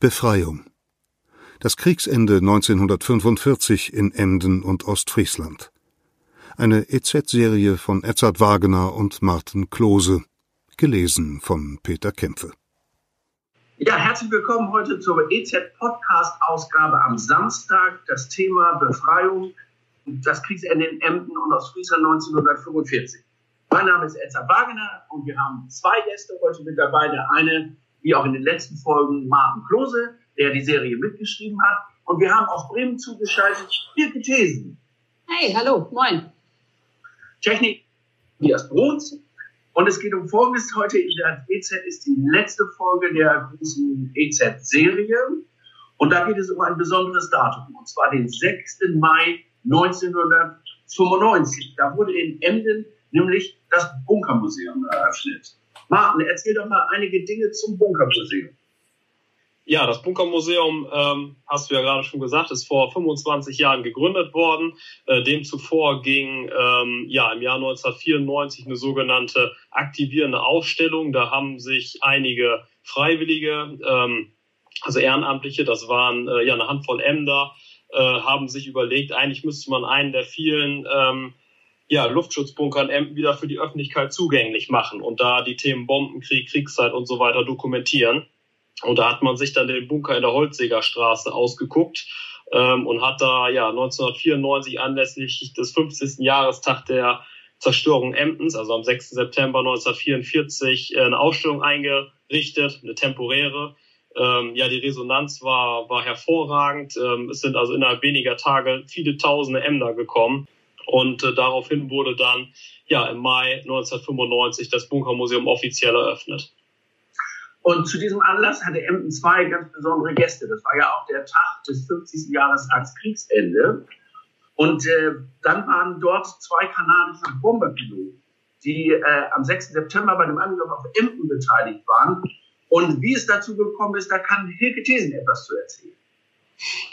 Befreiung. Das Kriegsende 1945 in Emden und Ostfriesland. Eine EZ-Serie von Edzard Wagener und Martin Klose. Gelesen von Peter Kämpfe. Ja, herzlich willkommen heute zur EZ-Podcast-Ausgabe am Samstag. Das Thema Befreiung, das Kriegsende in Emden und Ostfriesland 1945. Mein Name ist Edzard Wagener und wir haben zwei Gäste heute mit dabei. Der eine wie auch in den letzten Folgen Martin Klose, der die Serie mitgeschrieben hat. Und wir haben aus Bremen zugeschaltet Birke Thesen. Hey, hallo, moin. Technik Tobias Bruns. Und es geht um Folgendes heute in der EZ ist die letzte Folge der großen EZ-Serie. Und da geht es um ein besonderes Datum, und zwar den 6. Mai 1995. Da wurde in Emden nämlich das Bunkermuseum eröffnet. Martin, erzähl doch mal einige Dinge zum Bunkermuseum. Ja, das Bunkermuseum, ähm, hast du ja gerade schon gesagt, ist vor 25 Jahren gegründet worden. Äh, demzuvor ging ähm, ja im Jahr 1994 eine sogenannte aktivierende Ausstellung. Da haben sich einige Freiwillige, ähm, also Ehrenamtliche, das waren äh, ja eine Handvoll Ämter, äh, haben sich überlegt, eigentlich müsste man einen der vielen ähm, ja, Luftschutzbunkern Emden wieder für die Öffentlichkeit zugänglich machen und da die Themen Bombenkrieg, Kriegszeit und so weiter dokumentieren. Und da hat man sich dann den Bunker in der Holzsägerstraße ausgeguckt ähm, und hat da ja 1994 anlässlich des 50. Jahrestag der Zerstörung Emdens, also am 6. September 1944, äh, eine Ausstellung eingerichtet, eine temporäre. Ähm, ja, die Resonanz war, war hervorragend. Ähm, es sind also innerhalb weniger Tage viele tausende Emder gekommen. Und äh, daraufhin wurde dann ja im Mai 1995 das Bunkermuseum offiziell eröffnet. Und zu diesem Anlass hatte Emden zwei ganz besondere Gäste. Das war ja auch der Tag des 50. Jahrestags Kriegsende. Und äh, dann waren dort zwei kanadische Bomberpiloten, die äh, am 6. September bei dem Angriff auf Emden beteiligt waren. Und wie es dazu gekommen ist, da kann Hilke Thesen etwas zu erzählen.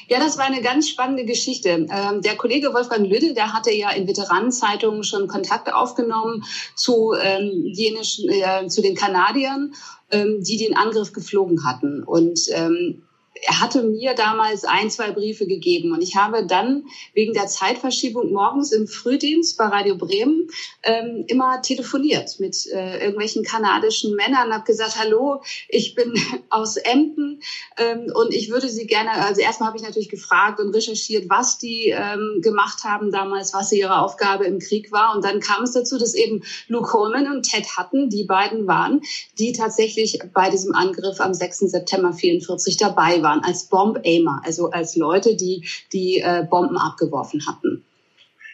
Ja, das war eine ganz spannende Geschichte. Ähm, der Kollege Wolfgang Lüdde, der hatte ja in Veteranenzeitungen schon Kontakt aufgenommen zu, ähm, äh, zu den Kanadiern, ähm, die den Angriff geflogen hatten. Und ähm, er hatte mir damals ein, zwei Briefe gegeben und ich habe dann wegen der Zeitverschiebung morgens im Frühdienst bei Radio Bremen ähm, immer telefoniert mit äh, irgendwelchen kanadischen Männern, habe gesagt, hallo, ich bin aus Emden ähm, und ich würde Sie gerne, also erstmal habe ich natürlich gefragt und recherchiert, was die ähm, gemacht haben damals, was ihre Aufgabe im Krieg war und dann kam es dazu, dass eben Luke Coleman und Ted Hutton, die beiden waren, die tatsächlich bei diesem Angriff am 6. September 44 dabei waren waren als Bomb-Aimer, also als Leute, die die äh, Bomben abgeworfen hatten.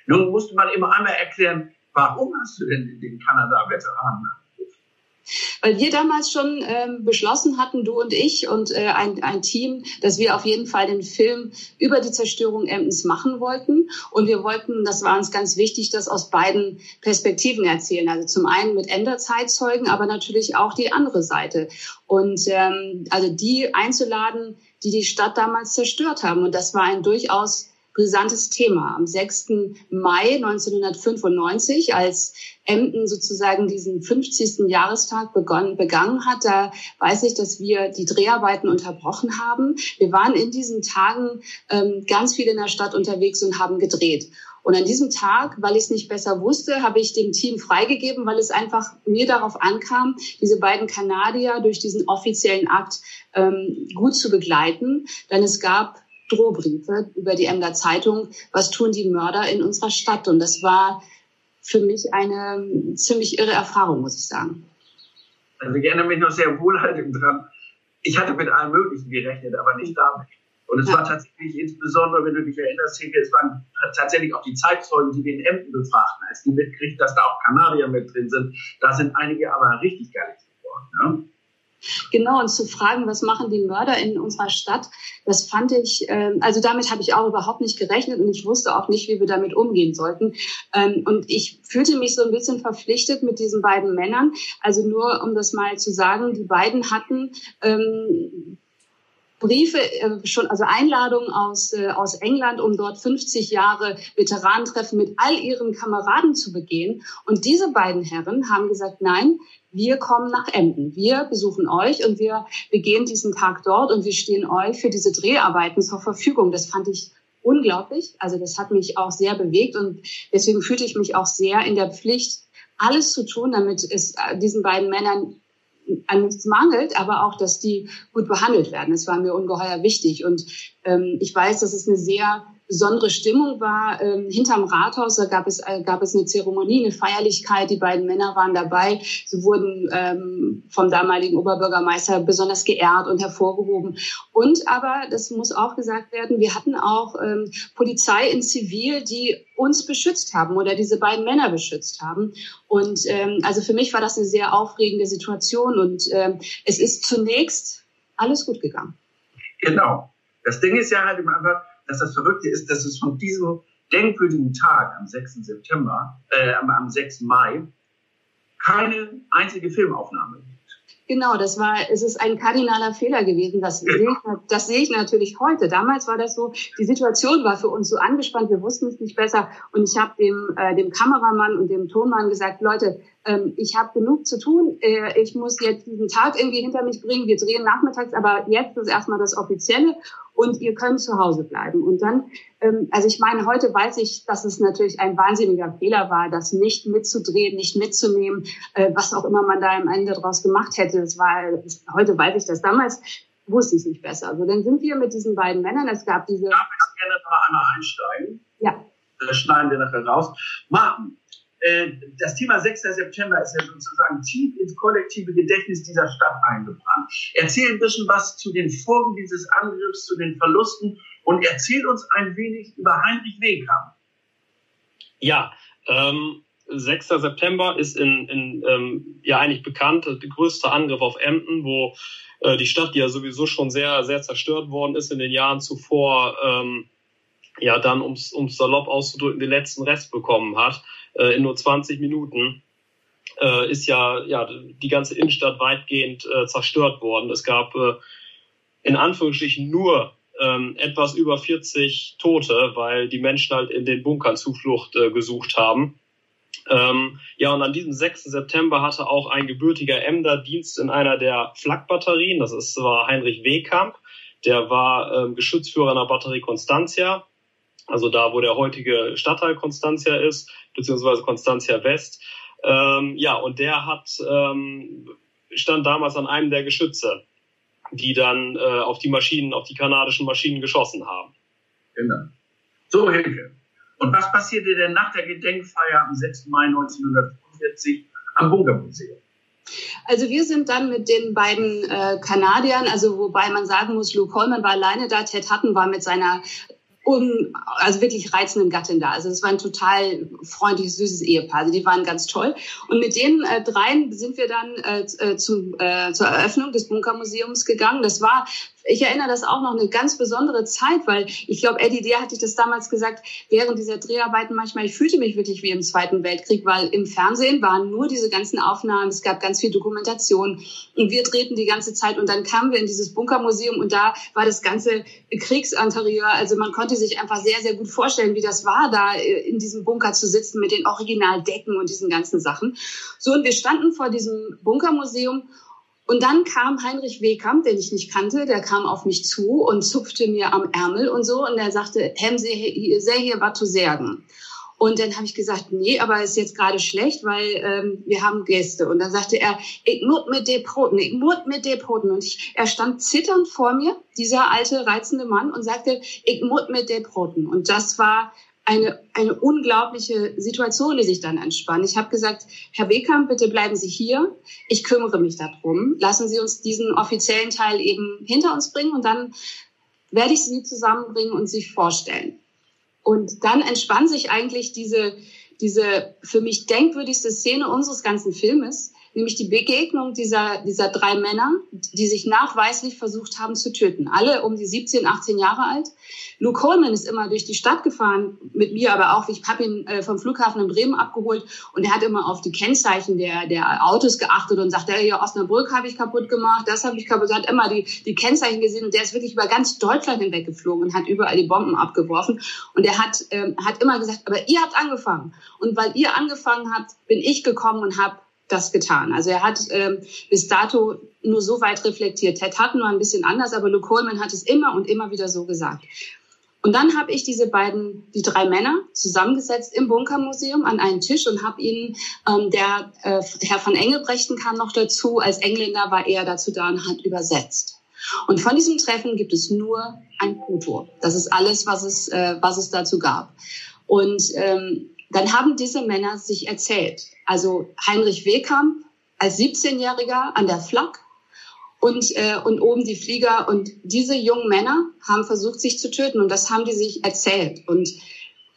Nun musste man immer einmal erklären, warum hast du denn den Kanada-Veteranen weil wir damals schon ähm, beschlossen hatten, du und ich und äh, ein, ein Team, dass wir auf jeden Fall den Film über die Zerstörung Emdens machen wollten. Und wir wollten, das war uns ganz wichtig, das aus beiden Perspektiven erzählen. Also zum einen mit Ender-Zeitzeugen, aber natürlich auch die andere Seite. Und ähm, also die einzuladen, die die Stadt damals zerstört haben. Und das war ein durchaus brisantes Thema. Am 6. Mai 1995, als Emden sozusagen diesen 50. Jahrestag begonnen, begangen hat, da weiß ich, dass wir die Dreharbeiten unterbrochen haben. Wir waren in diesen Tagen ähm, ganz viel in der Stadt unterwegs und haben gedreht. Und an diesem Tag, weil ich es nicht besser wusste, habe ich dem Team freigegeben, weil es einfach mir darauf ankam, diese beiden Kanadier durch diesen offiziellen Akt ähm, gut zu begleiten. Denn es gab Drohbriefe über die Emder Zeitung, was tun die Mörder in unserer Stadt? Und das war für mich eine ziemlich irre Erfahrung, muss ich sagen. Also ich erinnere mich noch sehr wohlhaltend dran. Ich hatte mit allem Möglichen gerechnet, aber nicht damit. Und es ja. war tatsächlich insbesondere, wenn du dich erinnerst, Hinke, es waren tatsächlich auch die Zeitzeugen, die den Emden befragten, als die mitkriegt, dass da auch Kanadier mit drin sind. Da sind einige aber richtig geil geworden. Ne? Genau, und zu fragen, was machen die Mörder in unserer Stadt, das fand ich, äh, also damit habe ich auch überhaupt nicht gerechnet und ich wusste auch nicht, wie wir damit umgehen sollten. Ähm, und ich fühlte mich so ein bisschen verpflichtet mit diesen beiden Männern. Also nur, um das mal zu sagen, die beiden hatten ähm, Briefe, äh, schon, also Einladungen aus, äh, aus England, um dort 50 Jahre Veteranentreffen mit all ihren Kameraden zu begehen. Und diese beiden Herren haben gesagt, nein, wir kommen nach Emden. Wir besuchen euch und wir begehen diesen Tag dort und wir stehen euch für diese Dreharbeiten zur Verfügung. Das fand ich unglaublich. Also das hat mich auch sehr bewegt und deswegen fühlte ich mich auch sehr in der Pflicht, alles zu tun, damit es äh, diesen beiden Männern an nichts mangelt, aber auch, dass die gut behandelt werden. Das war mir ungeheuer wichtig. Und ähm, ich weiß, dass es eine sehr besondere Stimmung war. Ähm, hinterm Rathaus da gab es, äh, gab es eine Zeremonie, eine Feierlichkeit. Die beiden Männer waren dabei. Sie wurden ähm, vom damaligen Oberbürgermeister besonders geehrt und hervorgehoben. Und aber, das muss auch gesagt werden, wir hatten auch ähm, Polizei in Zivil, die uns beschützt haben oder diese beiden Männer beschützt haben. Und ähm, also für mich war das eine sehr aufregende Situation und ähm, es ist zunächst alles gut gegangen. Genau. Das Ding ist ja halt immer einfach, dass das Verrückte ist, dass es von diesem denkwürdigen Tag am 6. September, äh, am 6. Mai, keine einzige Filmaufnahme gibt. Genau, das war, es ist ein kardinaler Fehler gewesen. Das, sehe ich, das sehe ich natürlich heute. Damals war das so, die Situation war für uns so angespannt, wir wussten es nicht besser. Und ich habe dem, äh, dem Kameramann und dem Tonmann gesagt, Leute, ähm, ich habe genug zu tun. Äh, ich muss jetzt diesen Tag irgendwie hinter mich bringen. Wir drehen nachmittags, aber jetzt ist erstmal das Offizielle und ihr könnt zu Hause bleiben. Und dann, ähm, also ich meine, heute weiß ich, dass es natürlich ein wahnsinniger Fehler war, das nicht mitzudrehen, nicht mitzunehmen, äh, was auch immer man da am Ende draus gemacht hätte. Es war, heute weiß ich das. Damals wusste ich es nicht besser. Also dann sind wir mit diesen beiden Männern, es gab diese... Darf ich gerne noch einmal einsteigen? Ja. Das schneiden wir nachher raus. Martin, äh, das Thema 6. September ist ja sozusagen tief ins kollektive Gedächtnis dieser Stadt eingebrannt. Erzähl ein bisschen was zu den Folgen dieses Angriffs, zu den Verlusten und erzähl uns ein wenig über Heinrich Wehkamp. Ja, ähm, 6. September ist in, in ähm, ja eigentlich bekannt, der größte Angriff auf Emden, wo äh, die Stadt, die ja sowieso schon sehr, sehr zerstört worden ist in den Jahren zuvor, ähm, ja dann, um es salopp auszudrücken, den letzten Rest bekommen hat äh, in nur 20 Minuten äh, ist ja, ja die ganze Innenstadt weitgehend äh, zerstört worden. Es gab äh, in Anführungsstrichen nur ähm, etwas über 40 Tote, weil die Menschen halt in den Bunkern Zuflucht äh, gesucht haben. Ähm, ja, und an diesem 6. September hatte auch ein gebürtiger Emder Dienst in einer der Flakbatterien. Das ist, war Heinrich Wehkamp. Der war ähm, Geschützführer einer Batterie Constantia also da, wo der heutige Stadtteil Constantia ist, beziehungsweise Constantia West. Ähm, ja, und der hat ähm, stand damals an einem der Geschütze, die dann äh, auf die Maschinen, auf die kanadischen Maschinen geschossen haben. Genau. So, Hilke. Und was passierte denn nach der Gedenkfeier am 6. Mai 1945 am Bunkermuseum? Also wir sind dann mit den beiden äh, Kanadiern, also wobei man sagen muss, Luke Coleman war alleine da, Ted Hutton war mit seiner un, also wirklich reizenden Gattin da. Also es war ein total freundliches, süßes Ehepaar. Also die waren ganz toll. Und mit den äh, dreien sind wir dann äh, äh zum, äh, zur Eröffnung des Bunkermuseums gegangen. Das war ich erinnere das auch noch eine ganz besondere Zeit, weil ich glaube, Eddie, dir hatte ich das damals gesagt, während dieser Dreharbeiten manchmal, ich fühlte mich wirklich wie im Zweiten Weltkrieg, weil im Fernsehen waren nur diese ganzen Aufnahmen, es gab ganz viel Dokumentation und wir drehten die ganze Zeit und dann kamen wir in dieses Bunkermuseum und da war das ganze Kriegsinterieur, also man konnte sich einfach sehr, sehr gut vorstellen, wie das war, da in diesem Bunker zu sitzen mit den Originaldecken und diesen ganzen Sachen. So, und wir standen vor diesem Bunkermuseum und dann kam Heinrich Wehkamp, den ich nicht kannte, der kam auf mich zu und zupfte mir am Ärmel und so und er sagte, Hem, Sie sehr hier was zu sagen. Und dann habe ich gesagt, nee, aber ist jetzt gerade schlecht, weil ähm, wir haben Gäste. Und dann sagte er, ich muss mit den Broten, ich muss mit den Broten. Und ich, er stand zitternd vor mir, dieser alte, reizende Mann, und sagte, ich muss mit den Broten. Und das war eine, eine unglaubliche Situation, die sich dann entspannt. Ich habe gesagt, Herr Wehkamp, bitte bleiben Sie hier. Ich kümmere mich darum. Lassen Sie uns diesen offiziellen Teil eben hinter uns bringen und dann werde ich Sie zusammenbringen und sich vorstellen. Und dann entspann sich eigentlich diese, diese für mich denkwürdigste Szene unseres ganzen Filmes. Nämlich die Begegnung dieser, dieser drei Männer, die sich nachweislich versucht haben zu töten. Alle um die 17, 18 Jahre alt. Luke Coleman ist immer durch die Stadt gefahren, mit mir aber auch. Ich habe ihn äh, vom Flughafen in Bremen abgeholt und er hat immer auf die Kennzeichen der, der Autos geachtet und sagt, hier Osnabrück habe ich kaputt gemacht, das habe ich kaputt. Er hat immer die, die Kennzeichen gesehen und der ist wirklich über ganz Deutschland hinweg geflogen und hat überall die Bomben abgeworfen. Und er hat, ähm, hat immer gesagt, aber ihr habt angefangen. Und weil ihr angefangen habt, bin ich gekommen und habe das getan. Also er hat ähm, bis dato nur so weit reflektiert. Ted hat nur ein bisschen anders, aber Luke Coleman hat es immer und immer wieder so gesagt. Und dann habe ich diese beiden, die drei Männer zusammengesetzt im Bunkermuseum an einen Tisch und habe ihnen, ähm, der äh, Herr von Engelbrechten kam noch dazu, als Engländer war er dazu da und hat übersetzt. Und von diesem Treffen gibt es nur ein Foto. Das ist alles, was es, äh, was es dazu gab. Und ähm, dann haben diese Männer sich erzählt. Also Heinrich Wehkamp als 17-Jähriger an der Flak und, äh, und oben die Flieger. Und diese jungen Männer haben versucht, sich zu töten. Und das haben die sich erzählt. Und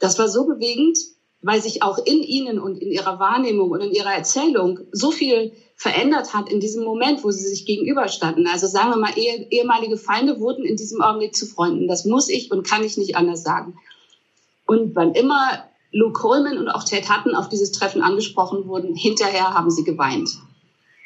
das war so bewegend, weil sich auch in ihnen und in ihrer Wahrnehmung und in ihrer Erzählung so viel verändert hat in diesem Moment, wo sie sich gegenüberstanden. Also sagen wir mal, eh, ehemalige Feinde wurden in diesem Augenblick zu Freunden. Das muss ich und kann ich nicht anders sagen. Und wann immer Luke Coleman und auch Ted Hutton auf dieses Treffen angesprochen wurden, hinterher haben sie geweint.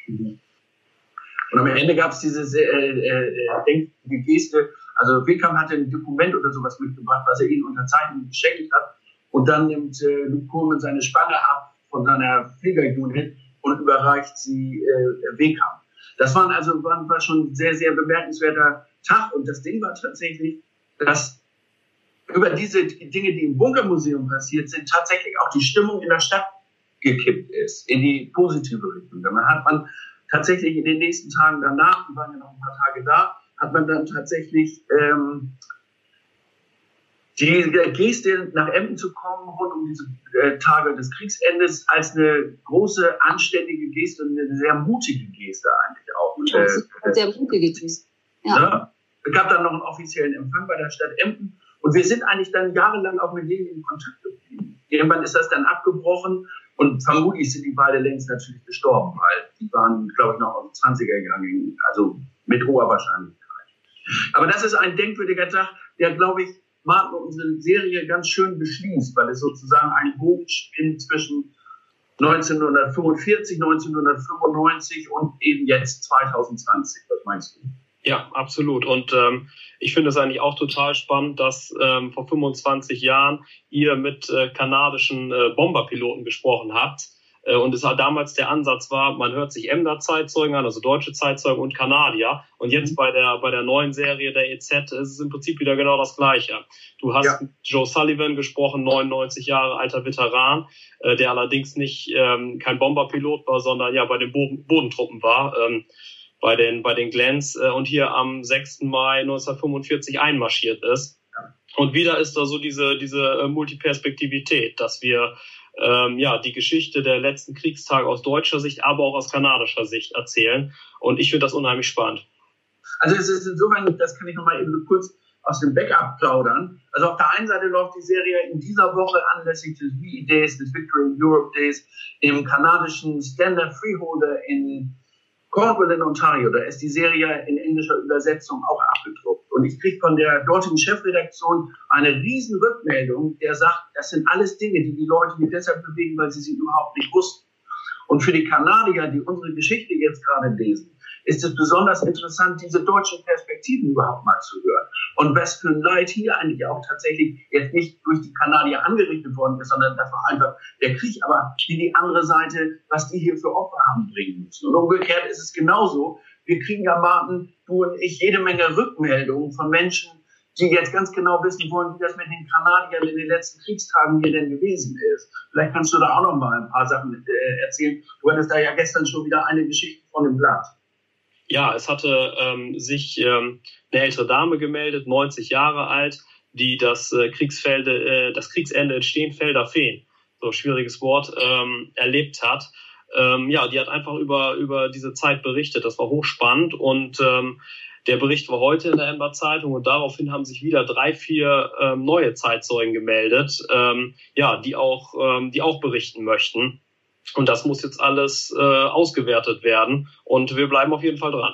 Und am Ende gab es diese äh, äh, denkige Geste. Also Wickham hatte ein Dokument oder sowas mitgebracht, was er ihnen unterzeichnet geschenkt hat. Und dann nimmt äh, Luke Coleman seine Spange ab von seiner Fliegerunit und überreicht sie äh, Wickham. Das waren also war, war schon ein sehr, sehr bemerkenswerter Tag. Und das Ding war tatsächlich, dass über diese Dinge, die im Bunkermuseum passiert sind, tatsächlich auch die Stimmung in der Stadt gekippt ist, in die positive Richtung. Dann hat man tatsächlich in den nächsten Tagen danach, wir waren ja noch ein paar Tage da, hat man dann tatsächlich ähm, die Geste nach Emden zu kommen, rund um diese äh, Tage des Kriegsendes, als eine große, anständige Geste und eine sehr mutige Geste eigentlich auch. Ja, äh, sehr mutige Geste. Ja. ja. Es gab dann noch einen offiziellen Empfang bei der Stadt Emden und wir sind eigentlich dann jahrelang auch mit denen in Kontakt geblieben. Irgendwann ist das dann abgebrochen und vermutlich sind die beide längst natürlich gestorben, weil die waren, glaube ich, noch auf 20er gegangen, also mit hoher Wahrscheinlichkeit. Aber das ist ein denkwürdiger Tag, der, glaube ich, Martin unsere Serie ganz schön beschließt, weil es sozusagen ein Bogen spinnt zwischen 1945, 1995 und eben jetzt 2020. Was meinst du? Ja, absolut. Und ähm, ich finde es eigentlich auch total spannend, dass ähm, vor 25 Jahren ihr mit äh, kanadischen äh, Bomberpiloten gesprochen habt. Äh, und es halt damals der Ansatz war, man hört sich Emder Zeitzeugen an, also deutsche Zeitzeugen und Kanadier. Und jetzt mhm. bei der, bei der neuen Serie der EZ ist es im Prinzip wieder genau das Gleiche. Du hast ja. Joe Sullivan gesprochen, 99 Jahre alter Veteran, äh, der allerdings nicht ähm, kein Bomberpilot war, sondern ja bei den Boden Bodentruppen war. Ähm, bei den, bei den Glens äh, und hier am 6. Mai 1945 einmarschiert ist. Und wieder ist da so diese, diese äh, Multiperspektivität, dass wir ähm, ja die Geschichte der letzten Kriegstage aus deutscher Sicht, aber auch aus kanadischer Sicht erzählen. Und ich finde das unheimlich spannend. Also es ist insofern, das kann ich nochmal eben kurz aus dem Backup plaudern. Also auf der einen Seite läuft die Serie in dieser Woche anlässlich des VE Days, des Victory in Europe Days, im kanadischen Standard Freeholder in Cornwall in Ontario, da ist die Serie in englischer Übersetzung auch abgedruckt. Und ich kriege von der dortigen Chefredaktion eine riesen Rückmeldung, der sagt, das sind alles Dinge, die die Leute hier deshalb bewegen, weil sie sie überhaupt nicht wussten. Und für die Kanadier, die unsere Geschichte jetzt gerade lesen, ist es besonders interessant, diese deutschen Perspektiven überhaupt mal zu hören. Und ein Leid hier eigentlich auch tatsächlich jetzt nicht durch die Kanadier angerichtet worden ist, sondern das war einfach der Krieg, aber wie die andere Seite, was die hier für Opfer haben bringen müssen. Und umgekehrt ist es genauso. Wir kriegen ja, Martin, du und ich, jede Menge Rückmeldungen von Menschen, die jetzt ganz genau wissen wollen, wie das mit den Kanadiern in den letzten Kriegstagen hier denn gewesen ist. Vielleicht kannst du da auch noch mal ein paar Sachen äh, erzählen. Du hattest da ja gestern schon wieder eine Geschichte von dem Blatt ja, es hatte ähm, sich ähm, eine ältere Dame gemeldet, 90 Jahre alt, die das äh, Kriegsfelde, äh, das Kriegsende in Stehenfelder Feen, so schwieriges Wort, ähm, erlebt hat. Ähm, ja, die hat einfach über über diese Zeit berichtet. Das war hochspannend und ähm, der Bericht war heute in der Ember Zeitung und daraufhin haben sich wieder drei, vier ähm, neue Zeitzeugen gemeldet, ähm, ja, die auch, ähm, die auch berichten möchten. Und das muss jetzt alles äh, ausgewertet werden. Und wir bleiben auf jeden Fall dran.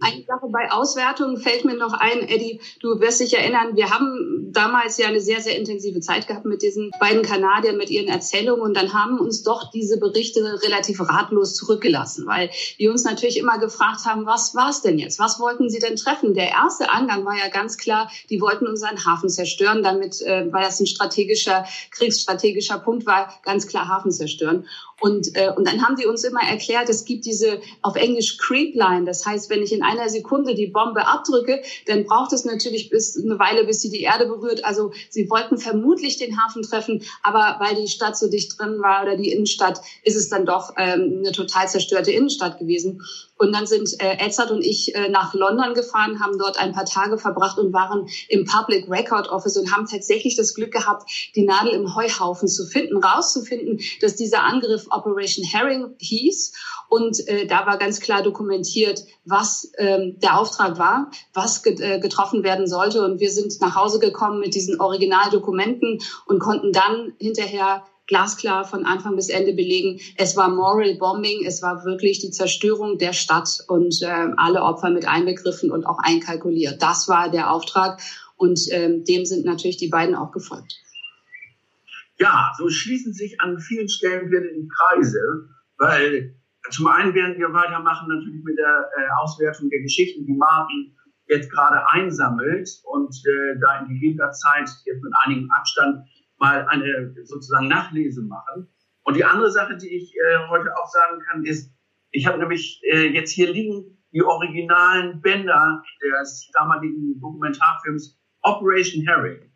Eine Sache bei Auswertungen fällt mir noch ein, Eddie, du wirst dich erinnern, wir haben damals ja eine sehr, sehr intensive Zeit gehabt mit diesen beiden Kanadiern, mit ihren Erzählungen und dann haben uns doch diese Berichte relativ ratlos zurückgelassen, weil die uns natürlich immer gefragt haben, was war es denn jetzt? Was wollten sie denn treffen? Der erste Angang war ja ganz klar, die wollten unseren Hafen zerstören, damit, äh, weil das ein strategischer, kriegsstrategischer Punkt war, ganz klar Hafen zerstören. Und, äh, und dann haben die uns immer erklärt, es gibt diese auf Englisch Creep Line. Das heißt, wenn ich in einer Sekunde die Bombe abdrücke, dann braucht es natürlich bis eine Weile, bis sie die Erde berührt. Also sie wollten vermutlich den Hafen treffen, aber weil die Stadt so dicht drin war oder die Innenstadt, ist es dann doch ähm, eine total zerstörte Innenstadt gewesen. Und dann sind äh, Edzard und ich äh, nach London gefahren, haben dort ein paar Tage verbracht und waren im Public Record Office und haben tatsächlich das Glück gehabt, die Nadel im Heuhaufen zu finden, rauszufinden, dass dieser Angriff Operation Herring hieß. Und äh, da war ganz klar dokumentiert, was ähm, der Auftrag war, was get, äh, getroffen werden sollte. Und wir sind nach Hause gekommen mit diesen Originaldokumenten und konnten dann hinterher glasklar von Anfang bis Ende belegen, es war Moral Bombing, es war wirklich die Zerstörung der Stadt und äh, alle Opfer mit einbegriffen und auch einkalkuliert. Das war der Auftrag und ähm, dem sind natürlich die beiden auch gefolgt. Ja, so schließen sich an vielen Stellen wieder die Kreise, weil zum einen werden wir weitermachen natürlich mit der äh, Auswertung der Geschichten, die Martin jetzt gerade einsammelt und äh, da in gegebener Zeit jetzt mit einigem Abstand mal eine sozusagen Nachlese machen. Und die andere Sache, die ich äh, heute auch sagen kann, ist, ich habe nämlich äh, jetzt hier liegen die originalen Bänder des damaligen Dokumentarfilms Operation Herring.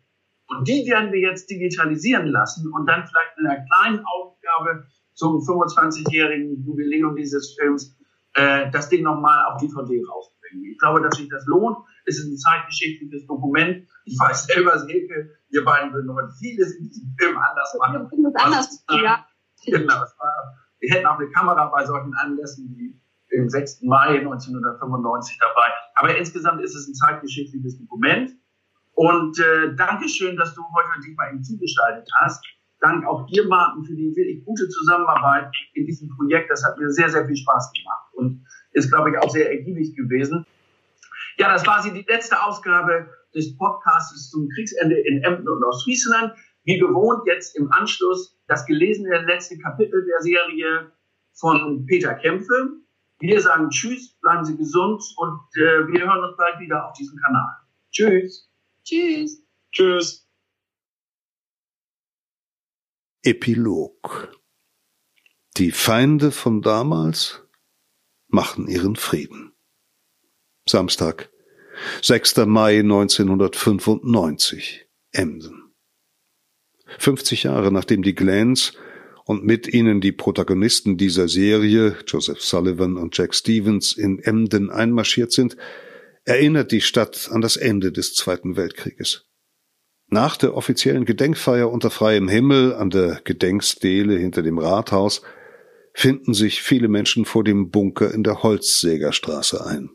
Und die werden wir jetzt digitalisieren lassen und dann vielleicht in einer kleinen Aufgabe zum 25-jährigen Jubiläum dieses Films äh, das Ding nochmal auf DVD rausbringen. Ich glaube, dass sich das lohnt. Es ist ein zeitgeschichtliches Dokument. Ich weiß selber, Silke, wir beiden würden heute vieles in diesem Film anders machen. Wir würden anders, was, ja. Genau, war, wir hätten auch eine Kamera bei solchen Anlässen wie im 6. Mai 1995 dabei. Aber insgesamt ist es ein zeitgeschichtliches Dokument. Und äh, Dankeschön, dass du heute dich mal ihm zugestaltet hast. Dank auch dir, Martin, für die wirklich gute Zusammenarbeit in diesem Projekt. Das hat mir sehr, sehr viel Spaß gemacht und ist, glaube ich, auch sehr ergiebig gewesen. Ja, das war sie, die letzte Ausgabe des Podcasts zum Kriegsende in Emden und Ostfriesland. Wie gewohnt jetzt im Anschluss das gelesene letzte Kapitel der Serie von Peter Kämpfe. Wir sagen Tschüss, bleiben Sie gesund und äh, wir hören uns bald wieder auf diesem Kanal. Tschüss. Tschüss. Tschüss. Epilog Die Feinde von damals machen ihren Frieden. Samstag, 6. Mai 1995, Emden. 50 Jahre nachdem die Glens und mit ihnen die Protagonisten dieser Serie, Joseph Sullivan und Jack Stevens, in Emden einmarschiert sind, erinnert die Stadt an das Ende des Zweiten Weltkrieges. Nach der offiziellen Gedenkfeier unter freiem Himmel an der Gedenkstele hinter dem Rathaus finden sich viele Menschen vor dem Bunker in der Holzsägerstraße ein.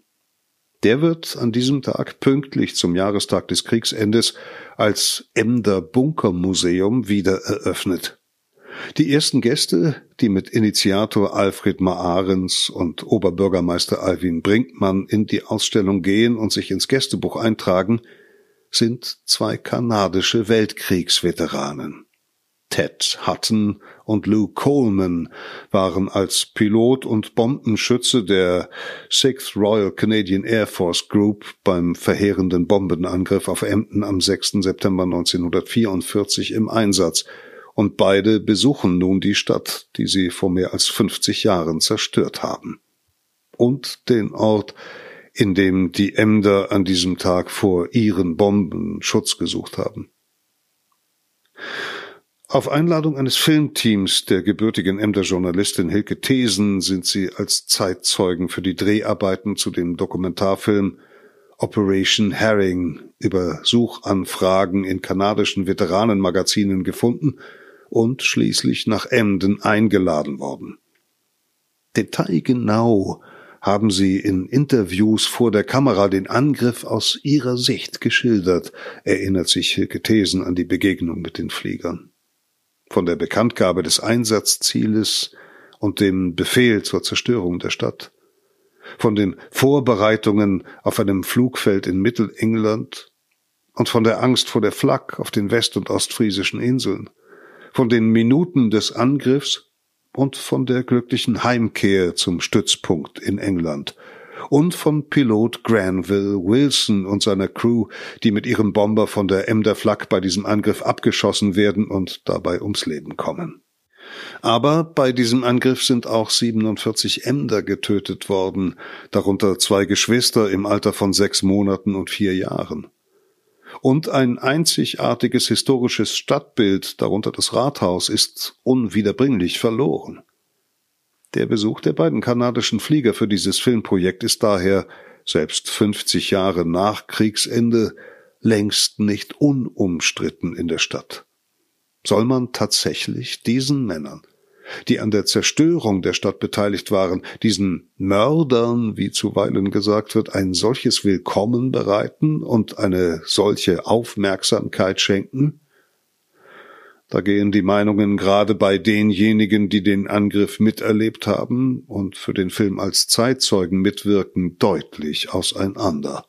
Der wird an diesem Tag pünktlich zum Jahrestag des Kriegsendes als Emder Bunkermuseum wieder eröffnet. Die ersten Gäste, die mit Initiator Alfred Maarens und Oberbürgermeister Alwin Brinkmann in die Ausstellung gehen und sich ins Gästebuch eintragen, sind zwei kanadische Weltkriegsveteranen. Ted Hutton und Lou Coleman waren als Pilot und Bombenschütze der Sixth Royal Canadian Air Force Group beim verheerenden Bombenangriff auf Emden am 6. September 1944 im Einsatz und beide besuchen nun die Stadt, die sie vor mehr als 50 Jahren zerstört haben. Und den Ort, in dem die Emder an diesem Tag vor ihren Bomben Schutz gesucht haben. Auf Einladung eines Filmteams der gebürtigen Emder Journalistin Hilke Thesen sind sie als Zeitzeugen für die Dreharbeiten zu dem Dokumentarfilm Operation Herring über Suchanfragen in kanadischen Veteranenmagazinen gefunden und schließlich nach Emden eingeladen worden. Detailgenau haben sie in Interviews vor der Kamera den Angriff aus ihrer Sicht geschildert, erinnert sich Hilke Thesen an die Begegnung mit den Fliegern. Von der Bekanntgabe des Einsatzzieles und dem Befehl zur Zerstörung der Stadt, von den Vorbereitungen auf einem Flugfeld in Mittelengland und von der Angst vor der Flak auf den west- und ostfriesischen Inseln, von den Minuten des Angriffs und von der glücklichen Heimkehr zum Stützpunkt in England und von Pilot Granville Wilson und seiner Crew, die mit ihrem Bomber von der Emder Flak bei diesem Angriff abgeschossen werden und dabei ums Leben kommen. Aber bei diesem Angriff sind auch 47 Emder getötet worden, darunter zwei Geschwister im Alter von sechs Monaten und vier Jahren. Und ein einzigartiges historisches Stadtbild, darunter das Rathaus, ist unwiederbringlich verloren. Der Besuch der beiden kanadischen Flieger für dieses Filmprojekt ist daher, selbst 50 Jahre nach Kriegsende, längst nicht unumstritten in der Stadt. Soll man tatsächlich diesen Männern, die an der Zerstörung der Stadt beteiligt waren, diesen Mördern, wie zuweilen gesagt wird, ein solches Willkommen bereiten und eine solche Aufmerksamkeit schenken? Da gehen die Meinungen gerade bei denjenigen, die den Angriff miterlebt haben und für den Film als Zeitzeugen mitwirken, deutlich auseinander.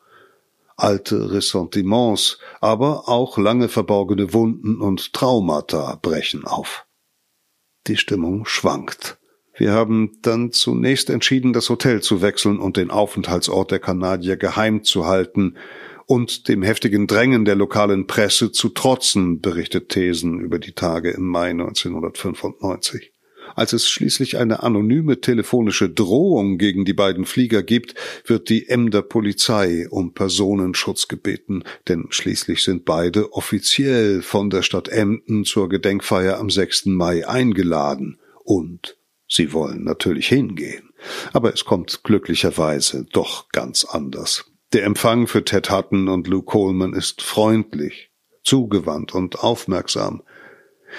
Alte Ressentiments, aber auch lange verborgene Wunden und Traumata brechen auf. Die Stimmung schwankt. Wir haben dann zunächst entschieden, das Hotel zu wechseln und den Aufenthaltsort der Kanadier geheim zu halten, und dem heftigen Drängen der lokalen Presse zu trotzen, berichtet Thesen über die Tage im Mai 1995. Als es schließlich eine anonyme telefonische Drohung gegen die beiden Flieger gibt, wird die Emder Polizei um Personenschutz gebeten, denn schließlich sind beide offiziell von der Stadt Emden zur Gedenkfeier am 6. Mai eingeladen und sie wollen natürlich hingehen. Aber es kommt glücklicherweise doch ganz anders. Der Empfang für Ted Hutton und Lou Coleman ist freundlich, zugewandt und aufmerksam.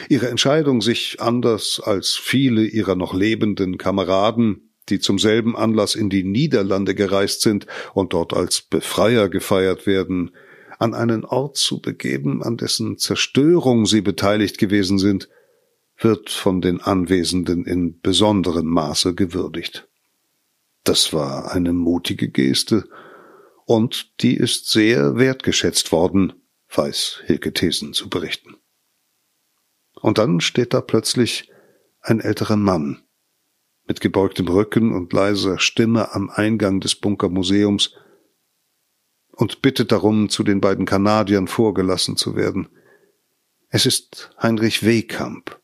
Ihre Entscheidung, sich anders als viele ihrer noch lebenden Kameraden, die zum selben Anlass in die Niederlande gereist sind und dort als Befreier gefeiert werden, an einen Ort zu begeben, an dessen Zerstörung sie beteiligt gewesen sind, wird von den Anwesenden in besonderem Maße gewürdigt. Das war eine mutige Geste, und die ist sehr wertgeschätzt worden, weiß Hilke Thesen zu berichten. Und dann steht da plötzlich ein älterer Mann mit gebeugtem Rücken und leiser Stimme am Eingang des Bunkermuseums und bittet darum, zu den beiden Kanadiern vorgelassen zu werden. Es ist Heinrich Wehkamp,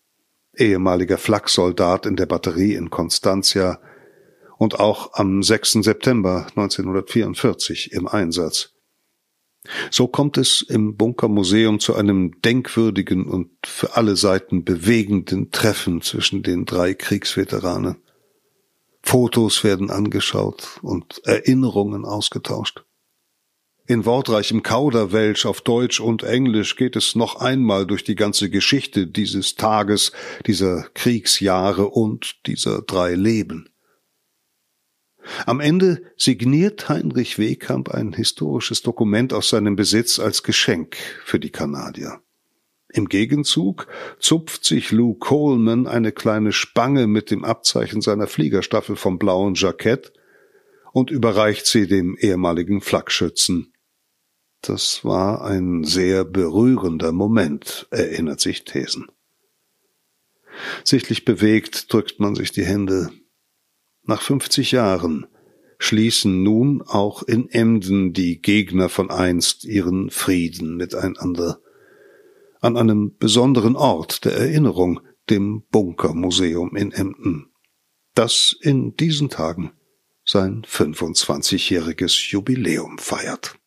ehemaliger Flaksoldat in der Batterie in Constantia, und auch am 6. September 1944 im Einsatz. So kommt es im Bunkermuseum zu einem denkwürdigen und für alle Seiten bewegenden Treffen zwischen den drei Kriegsveteranen. Fotos werden angeschaut und Erinnerungen ausgetauscht. In wortreichem Kauderwelsch auf Deutsch und Englisch geht es noch einmal durch die ganze Geschichte dieses Tages, dieser Kriegsjahre und dieser drei Leben. Am Ende signiert Heinrich Wehkamp ein historisches Dokument aus seinem Besitz als Geschenk für die Kanadier. Im Gegenzug zupft sich Lou Coleman eine kleine Spange mit dem Abzeichen seiner Fliegerstaffel vom blauen Jackett und überreicht sie dem ehemaligen Flakschützen. Das war ein sehr berührender Moment, erinnert sich Thesen. Sichtlich bewegt drückt man sich die Hände. Nach 50 Jahren schließen nun auch in Emden die Gegner von einst ihren Frieden miteinander. An einem besonderen Ort der Erinnerung, dem Bunkermuseum in Emden, das in diesen Tagen sein 25-jähriges Jubiläum feiert.